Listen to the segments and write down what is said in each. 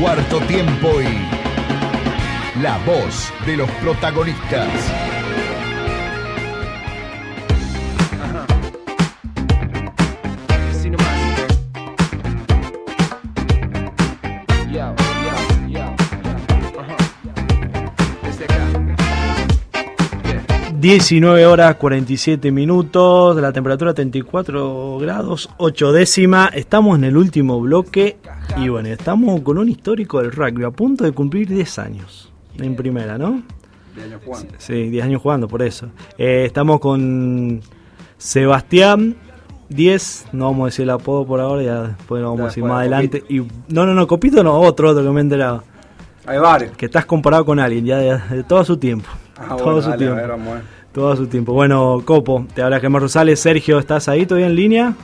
cuarto tiempo y la voz de los protagonistas. 19 horas 47 minutos, la temperatura 34 grados 8 décima. Estamos en el último bloque y bueno, estamos con un histórico del rugby a punto de cumplir 10 años en primera, ¿no? Sí, 10 años jugando, por eso. Eh, estamos con Sebastián 10, no vamos a decir el apodo por ahora, ya después lo vamos a decir más adelante. Y, no, no, no, Copito no, otro, otro que me he enterado. Hay varios. Que estás comparado con alguien ya de, de todo su tiempo. Ah, todo bueno, su dale, tiempo. a ver, vamos a ver. Todo su tiempo. Bueno, Copo, te habla Gemma Rosales. Sergio, ¿estás ahí todavía en línea?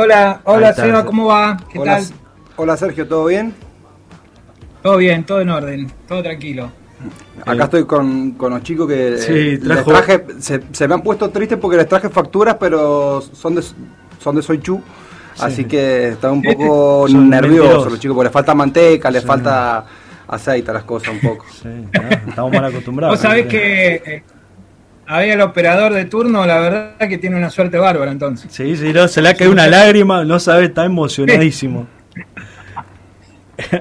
Hola, hola Seba. ¿cómo va? ¿Qué Hola, tal? Hola Sergio, ¿todo bien? Todo bien, todo en orden, todo tranquilo. Acá estoy con, con los chicos que Sí, eh, trajo- les traje, se, se me han puesto tristes porque les traje facturas, pero son de, son de Soichu, así que están un poco Son nerviosos los chicos, porque les falta manteca, les Sí. falta aceite a las cosas un poco. Sí, claro, estamos mal acostumbrados. Vos sabés que eh, había el operador de turno, la verdad que tiene una suerte bárbara entonces. Sí, sí, no, se le ha caído una lágrima, no sabe, está emocionadísimo.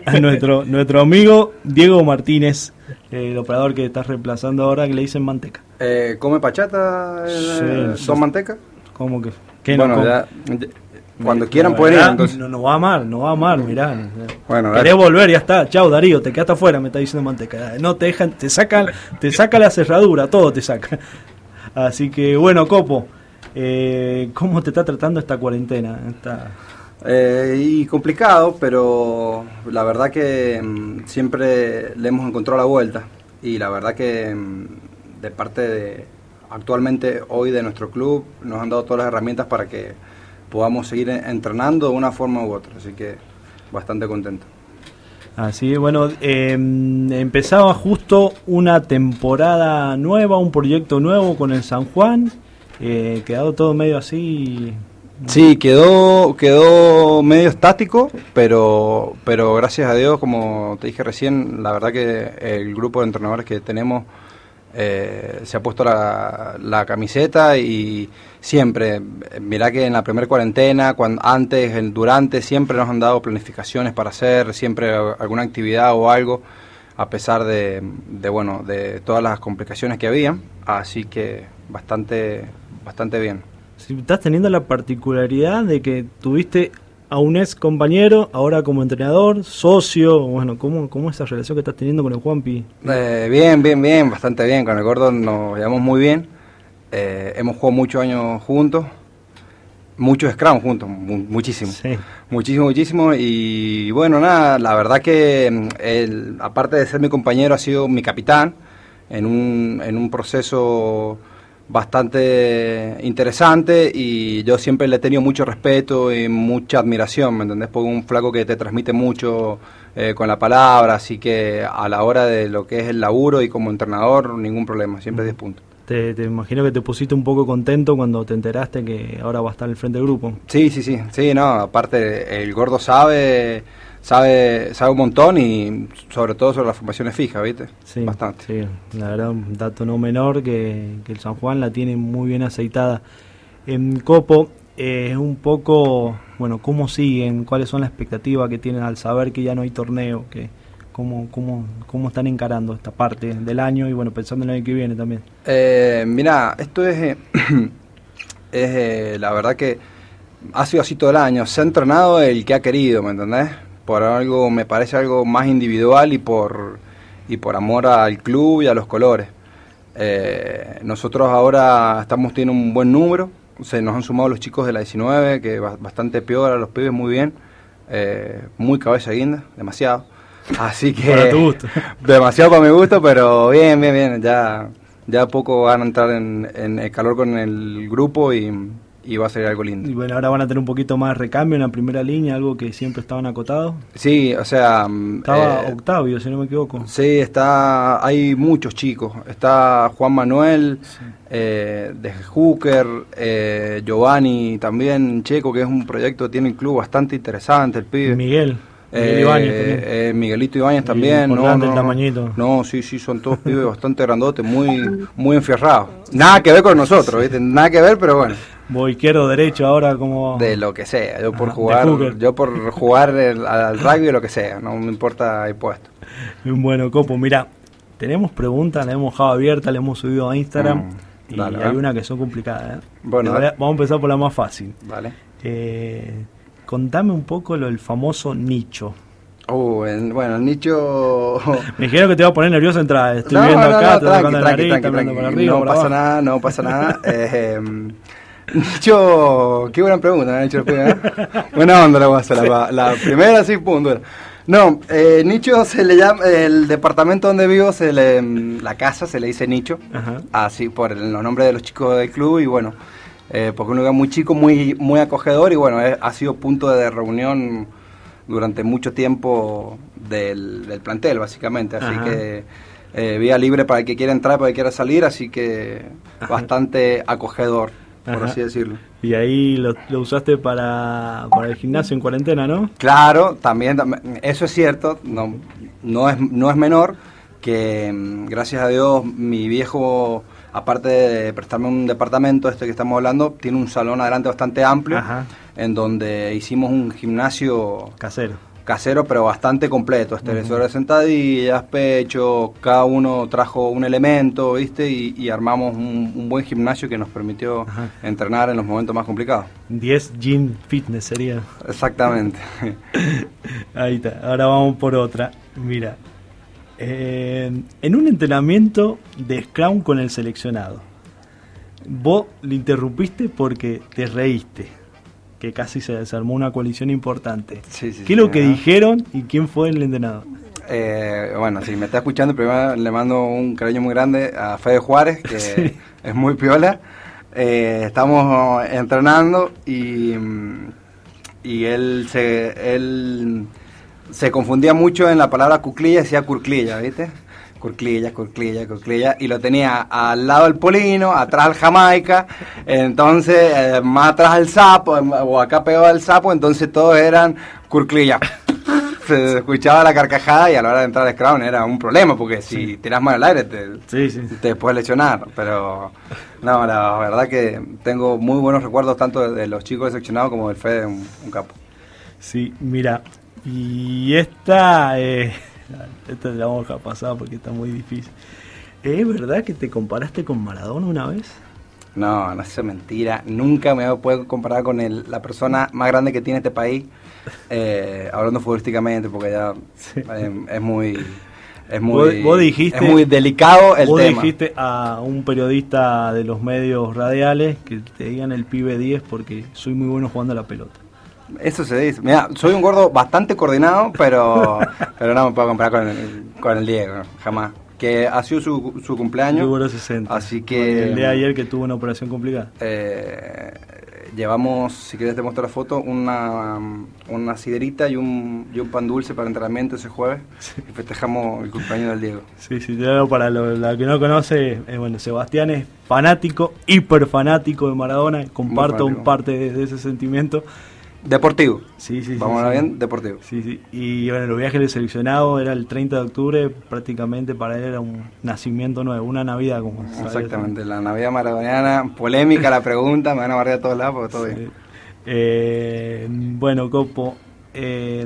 A nuestro, nuestro amigo Diego Martínez, eh, el operador que estás reemplazando ahora, que le dicen manteca. Eh, ¿Come pachata? eh, Sí, ¿Son sí. manteca? ¿Cómo que? ¿Qué no bueno, come? ya, ya- cuando Me- quieran pueden ir, entonces. No, no va amar, no va amar, mirá. Bueno, Querés dale. volver, ya está. Chao, Darío, te quedaste afuera, me está diciendo manteca. No te dejan, te sacan, te saca la cerradura, todo te saca. Así que bueno, Copo, eh, ¿cómo te está tratando esta cuarentena? Esta- Eh, y complicado, pero la verdad que mm, siempre le hemos encontrado la vuelta. Y la verdad que mm, de parte de actualmente hoy de nuestro club nos han dado todas las herramientas para que podamos seguir en- entrenando de una forma u otra. Así que bastante contento. Así bueno, eh, empezaba justo una temporada nueva, un proyecto nuevo con el San Juan. Eh, quedado todo medio así. Sí, quedó, quedó medio estático, pero, pero gracias a Dios, como te dije recién, la verdad que el grupo de entrenadores que tenemos eh, se ha puesto la, la camiseta y siempre, mirá que en la primera cuarentena, cuando, antes, el, durante, siempre nos han dado planificaciones para hacer, siempre alguna actividad o algo, a pesar de, de, bueno, de todas las complicaciones que había, así que bastante, bastante bien. Si estás teniendo la particularidad de que tuviste a un ex compañero, ahora como entrenador, socio, bueno, ¿cómo, cómo es esa relación que estás teniendo con el Juanpi? Eh, bien, bien, bien, bastante bien. Con el gordo nos llevamos muy bien. Eh, hemos jugado muchos años juntos, muchos scrum juntos, mu- muchísimo. Sí. Muchísimo, muchísimo. Y bueno, nada, la verdad que mm, él, aparte de ser mi compañero, ha sido mi capitán en un, en un proceso bastante interesante y yo siempre le he tenido mucho respeto y mucha admiración, ¿me entendés? Porque un flaco que te transmite mucho eh, con la palabra, así que a la hora de lo que es el laburo y como entrenador, ningún problema, siempre 10 puntos. Te, te imagino que te pusiste un poco contento cuando te enteraste que ahora va a estar al frente del grupo. Sí, sí, sí, sí, no, aparte el gordo sabe, sabe, sabe un montón y sobre todo sobre las formaciones fijas, ¿viste? Sí, Bastante. Sí, la verdad, un dato no menor que, que el San Juan la tiene muy bien aceitada. En Copo, eh, es un poco, bueno, ¿cómo siguen? ¿Cuáles son las expectativas que tienen al saber que ya no hay torneo? Que, ¿cómo, cómo, ¿Cómo están encarando esta parte del año y, bueno, pensando en el año que viene también? Eh, mira, esto es, eh, es eh, la verdad que ha sido así todo el año. Se ha entrenado el que ha querido, ¿me entendés? Por algo, me parece algo más individual y por, y por amor al club y a los colores. Eh, nosotros ahora estamos teniendo un buen número. Se nos han sumado los chicos de la 19, que ba- bastante peor a los pibes, muy bien. Eh, muy cabeza guinda, demasiado. Así que. Para tu gusto. Demasiado para mi gusto, pero bien, bien, bien. Ya, ya poco van a entrar en, en el calor con el grupo y, y va a ser algo Y lindo. bueno, ahora van a tener un poquito más recambio en la primera línea, algo que siempre estaban acotados. Sí, o sea. mm, Estaba eh, Octavio, si no me equivoco. Sí, está, hay muchos chicos. Está Juan Manuel, eh, de Hooker, eh, Giovanni también, Checo, que es un proyecto, tiene un club bastante interesante, el pibe. Miguel. Miguel Eh, también. eh, Miguelito Ibáñez también. No, el tamañito. No, sí, sí, son todos pibes bastante grandotes, muy, muy enfierrados. Nada que ver con nosotros, ¿viste? Nada que ver, pero bueno, Vos izquierdo, derecho, ahora como... de lo que sea. Yo por Ajá, de jugar, yo por jugar el- al rugby lo que sea, no me importa el puesto. Bueno, Copo, mira, tenemos preguntas, la hemos dejado abierta, la hemos subido a Instagram Mm, y dale, hay una que son complicadas. ¿eh? Bueno, voy vamos a empezar por la más fácil. Vale. Eh, contame un poco lo del famoso nicho. Uh, el- bueno, el nicho. Me dijeron que te iba a poner nervioso entrar. Estoy No, viendo no, acá, no, tranqui, tranqui, nariz, tranqui, tranqui. arriba, No pasa abajo. nada, no pasa nada. Eh, Nicho, qué buena pregunta hecho después, ¿eh? Buena onda la voy a hacer, la, la primera sí, punto. No, eh, Nicho se le llama, el departamento donde vivo, se le, la casa se le dice Nicho, Ajá. así por el- los nombres de los chicos del club y bueno, eh, porque es un lugar muy chico, muy, muy acogedor y bueno, eh, ha sido punto de reunión durante mucho tiempo del, del plantel, básicamente. Así Ajá. que eh, vía libre para el que quiera entrar, para el que quiera salir, así que bastante acogedor, por Ajá. así decirlo. Y ahí lo, lo usaste para, para el gimnasio en cuarentena, ¿no? Claro, también, tam- eso es cierto, no, no, es, no es menor que mm, gracias a Dios mi viejo, aparte de prestarme un departamento, este que estamos hablando, tiene un salón adelante bastante amplio, Ajá. en donde hicimos un gimnasio Casero. Casero, pero bastante completo. Estereosores de sentadillas, pecho, cada uno trajo un elemento, ¿viste? Y, y armamos un, un buen gimnasio que nos permitió Ajá. entrenar en los momentos más complicados. 10 Gym Fitness sería. Exactamente. Ahí está. Ahora vamos por otra. Mira. eh, en un entrenamiento de Scrum con el seleccionado, vos le interrumpiste porque te reíste. Que casi se desarmó una coalición importante. Sí, sí, ¿Qué es lo que dijeron y quién fue el entrenador? Eh, bueno, si me está escuchando, primero le mando un cariño muy grande a Fede Juárez, que Sí. es muy piola. Eh, estamos entrenando y, y él se, él se confundía mucho en la palabra cuclilla, decía curclilla, ¿viste? Curclilla, curclilla, curclilla, y lo tenía al lado el polino, atrás el jamaica, entonces eh, más atrás el sapo, em, o acá pegado el sapo, entonces todos eran curclilla. Se escuchaba la carcajada y a la hora de entrar al scrum era un problema, porque si tiras mal al aire te, Sí, sí. te puedes lesionar, pero no, la verdad que tengo muy buenos recuerdos tanto de, los chicos seleccionados como del Fede, un, un capo. Sí, mira. Y esta. Eh, esta la vamos a dejar pasar porque está muy difícil. ¿Es verdad que te comparaste con Maradona una vez? No, no es mentira. Nunca me puedo comparar con el- la persona más grande que tiene este país, eh, hablando futbolísticamente, porque ya Sí. eh, es muy... Es muy, vos dijiste- es muy delicado el Vos tema. dijiste a un periodista de los medios radiales que te digan el pibe 10 porque soy muy bueno jugando a la pelota. Eso se dice. Mira, soy un gordo bastante coordinado, pero, pero no me puedo comparar con el, con el Diego, jamás. Que ha sido su, su cumpleaños. Número 60. Así que- El de ayer que tuvo una operación complicada. Eh, llevamos, si quieres te muestro la foto, una, una siderita y un, y un pan dulce para entrenamiento ese jueves. Y festejamos el cumpleaños del Diego. Sí, sí, digo para lo, la que no conoce, eh, bueno, Sebastián es fanático, hiper fanático de Maradona, comparto un parte de, de ese sentimiento. Deportivo. Sí, sí, sí, Vamos a sí. hablar bien, deportivo. Sí, sí. Y bueno, los viajes del seleccionado era el 30 de octubre, prácticamente para él era un nacimiento nuevo, una Navidad como. Exactamente, la Navidad maradoniana, polémica la pregunta, me van a barrer a todos lados porque todo bien. Eh, bueno, Copo, eh,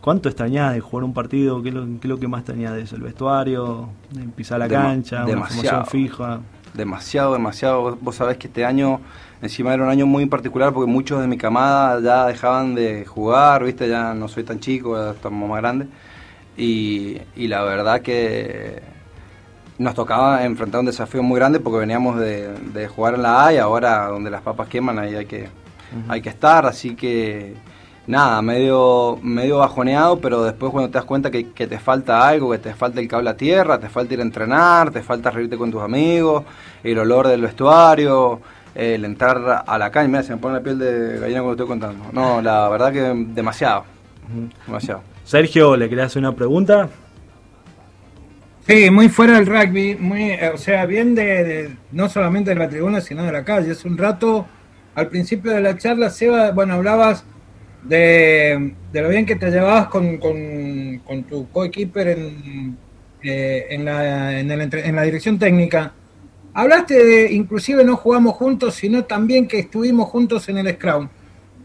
¿cuánto extrañás de jugar un partido? ¿Qué es lo, qué es lo que más extrañás de eso? ¿El vestuario? ¿De pisar la Dema- cancha? ¿Una demasiado. formación fija? Demasiado, demasiado. Vos- sabés que este año, encima era un año muy particular porque muchos de mi camada ya dejaban de jugar, ¿viste? Ya no soy tan chico, ya estamos más grandes. Y, y la verdad que nos tocaba enfrentar un desafío muy grande porque veníamos de, de jugar en la A y ahora donde las papas queman ahí hay que, hay que estar. Así que nada, medio, medio bajoneado, pero después cuando te das cuenta que, que te falta algo, que te falta el cable a tierra, te falta ir a entrenar, te falta reírte con tus amigos, el olor del vestuario, el entrar a la calle, mira, se me pone la piel de gallina cuando estoy contando. No, la verdad que demasiado, demasiado. Sergio, ¿le querías hacer una pregunta? Sí, muy fuera del rugby, muy, eh, o sea, bien de, de- no solamente de la tribuna, sino de la calle. Hace un rato, al principio de la charla, Seba, bueno, hablabas de, de lo bien que te llevabas con, con, con tu coequiper en, eh, en, la, en, el en la dirección técnica. Hablaste de, inclusive no jugamos juntos, sino también que estuvimos juntos en el Scrum.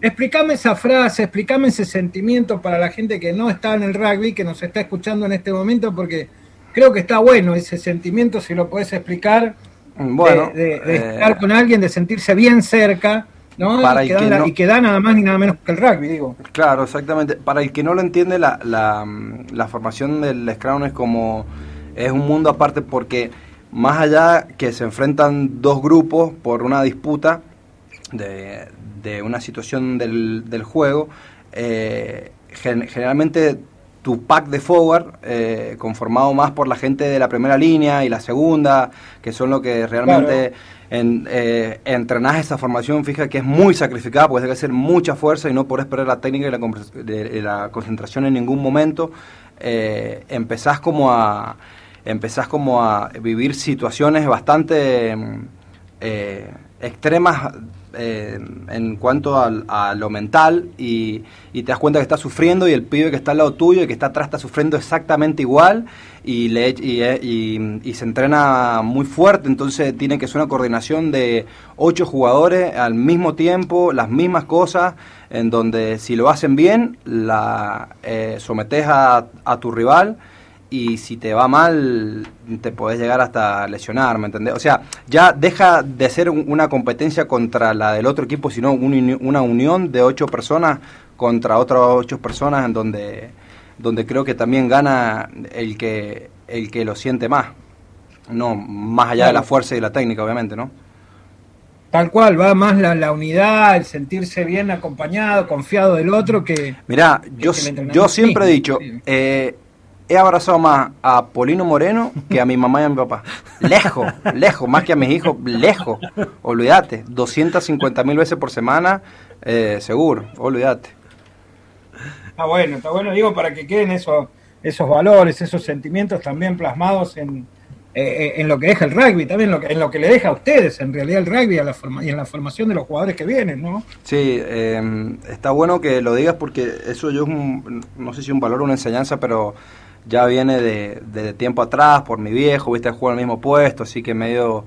Explícame esa frase, explícame ese sentimiento para la gente que no está en el rugby, que nos está escuchando en este momento, porque creo que está bueno ese sentimiento, si lo podés explicar, Bueno, de, de- de eh, estar con alguien, de sentirse bien cerca, ¿no? Para y, que da, no- y que da nada más ni nada menos que el rugby, digo. Claro, exactamente. Para el que no lo entiende, la, la, la formación del Scrum es como. Es un mundo aparte porque, más allá que se enfrentan dos grupos por una disputa de, de una situación del, del juego, eh, gen- generalmente tu pack de forward, eh, conformado más por la gente de la primera línea y la segunda, que son lo que realmente en, eh, entrenás esa formación, fija que es muy sacrificada, porque hay que hacer mucha fuerza y no podés perder la técnica y la, de la concentración en ningún momento. Eh, empezás como a empezás como a vivir situaciones bastante mm, eh, extremas eh, en cuanto a, lo mental y, y te das cuenta que estás sufriendo y el pibe que está al lado tuyo y que está atrás está sufriendo exactamente igual y, le, y, eh, y- y se entrena muy fuerte, entonces tiene que ser una coordinación de ocho jugadores al mismo tiempo, las mismas cosas, en donde si lo hacen bien, la eh, sometes a, a tu rival y si te va mal te podés llegar hasta lesionar, ¿me entendés? O sea, ya deja de ser un- una competencia contra la del otro equipo, sino un una unión de ocho personas contra otras ocho personas en donde, donde creo que también gana el que, el que lo siente más. No, más allá de la fuerza y la técnica, obviamente, ¿no? Tal cual, va más la, la unidad, el sentirse bien acompañado, confiado del otro que... Mirá, yo, que entrenamiento yo siempre he dicho, eh, he abrazado más a Polino Moreno que a mi mamá y a mi papá. Lejos, lejos, más que a mis hijos, lejos. Olvídate, 250 mil veces por semana, eh, seguro, olvídate. Ah, bueno, está bueno, digo, para que queden esos, esos valores, esos sentimientos también plasmados en, eh, en lo que deja el rugby, también lo que, en lo que le deja a ustedes, en realidad, el rugby a la forma, y en la formación de los jugadores que vienen, ¿no? Sí, eh, está bueno que lo digas porque eso yo es un, no sé si un valor o una enseñanza, pero ya viene de, de tiempo atrás por mi viejo, viste, juega en el mismo puesto, así que medio,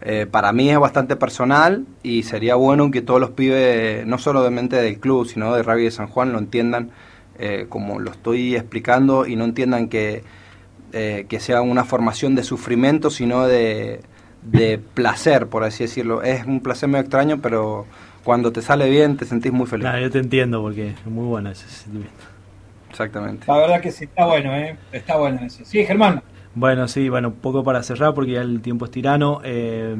eh, para mí es bastante personal y sería bueno que todos los pibes, no solamente del club, sino de Rugby de San Juan, lo entiendan eh, como lo estoy explicando y no entiendan que, eh, que sea una formación de sufrimiento, sino de, de placer, por así decirlo. Es un placer medio extraño, pero cuando te sale bien te sentís muy feliz. Claro, yo te entiendo porque es muy bueno ese sentimiento. Exactamente. La verdad que sí, está bueno, ¿eh? Está bueno eso. Sí, Germán. Bueno, sí, bueno, un poco para cerrar porque ya el tiempo es tirano. Eh,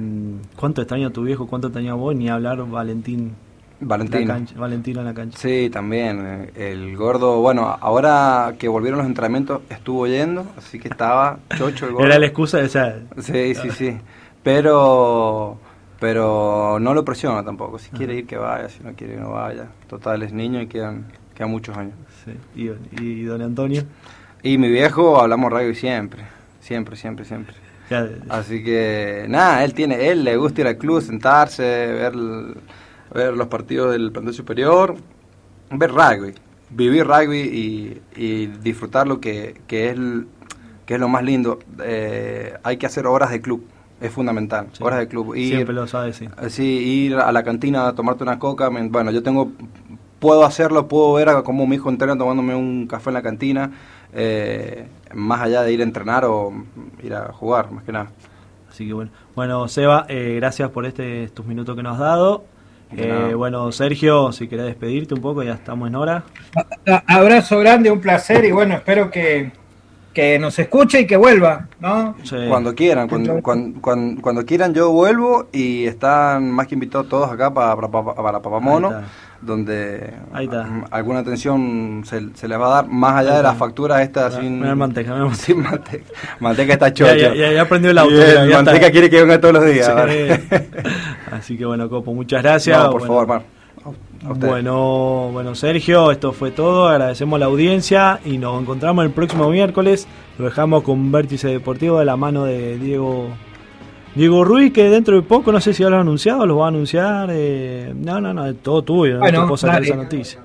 ¿Cuánto extraño tu viejo? ¿Cuánto extraño a vos? Ni hablar Valentín. Valentín. Cancha, Valentino en la cancha. Sí, también. eh, El gordo, bueno, ahora que volvieron los entrenamientos, estuvo yendo, así que estaba chocho el gordo. Era la excusa de esa. Sí, sí, sí. Pero, pero no lo presiona tampoco. Si quiere ir, que vaya. Si no quiere, que no vaya. Total, es niño y quedan, quedan muchos años. Sí. Y, y don Antonio. Y mi viejo, hablamos rugby siempre. Siempre, siempre, siempre. Ya, Así que, nada, él tiene, él le gusta ir al club, sentarse, ver, ver los partidos del plantel superior, ver rugby, vivir rugby y, y disfrutar lo que, que, es, que es lo más lindo. Eh, hay que hacer horas de club, es fundamental, Sí. horas de club. Ir, siempre lo sabe, sí. Sí, ir a la cantina a tomarte una coca. Bueno, yo tengo, puedo hacerlo, puedo ver a cómo mi hijo entrena tomándome un café en la cantina, eh, más allá de ir a entrenar o ir a jugar, más que nada. Así que bueno. Bueno, Seba, eh, gracias por este, estos minutos que nos has dado. Eh, bueno, Sergio, si querés despedirte un poco, ya estamos en hora. Abrazo grande, un placer y bueno, espero que, que nos escuche y que vuelva, ¿no? Sí. Cuando quieran, cuando, cuando, cuando, cuando quieran yo vuelvo y están más que invitados todos acá para, para, para, está. Donde Ahí está. alguna atención se, se les va a dar, más allá Ahí de las facturas estas sin, manteca, manteca. sin manteca. Manteca está chocho. ya, ya, ya aprendió el auto. Y ya, el ya manteca está. quiere que venga todos los días. Sí. ¿vale? Así que bueno, Copo, muchas gracias. No, por Bueno, favor. A ustedes. Bueno, bueno, Sergio, esto fue todo. Agradecemos la audiencia y nos encontramos el próximo miércoles. Lo dejamos con Vértice Deportivo de la mano de Diego Diego Ruiz, que dentro de poco, no sé si ya lo ha anunciado, lo va a anunciar. eh, no, no, no, es todo tuyo. Bueno, no te puedo sacar esa noticia.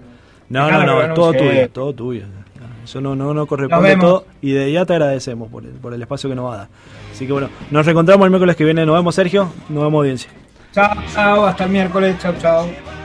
No, no, no, todo anuncie. tuyo, todo tuyo. Eso no, no, no corresponde todo. Y de ya te agradecemos por el, por el espacio que nos va a dar. Así que bueno, nos reencontramos el miércoles que viene. Nos vemos, Sergio. Nos vemos, audiencia. Chao, chao, hasta el miércoles. Chao, chao.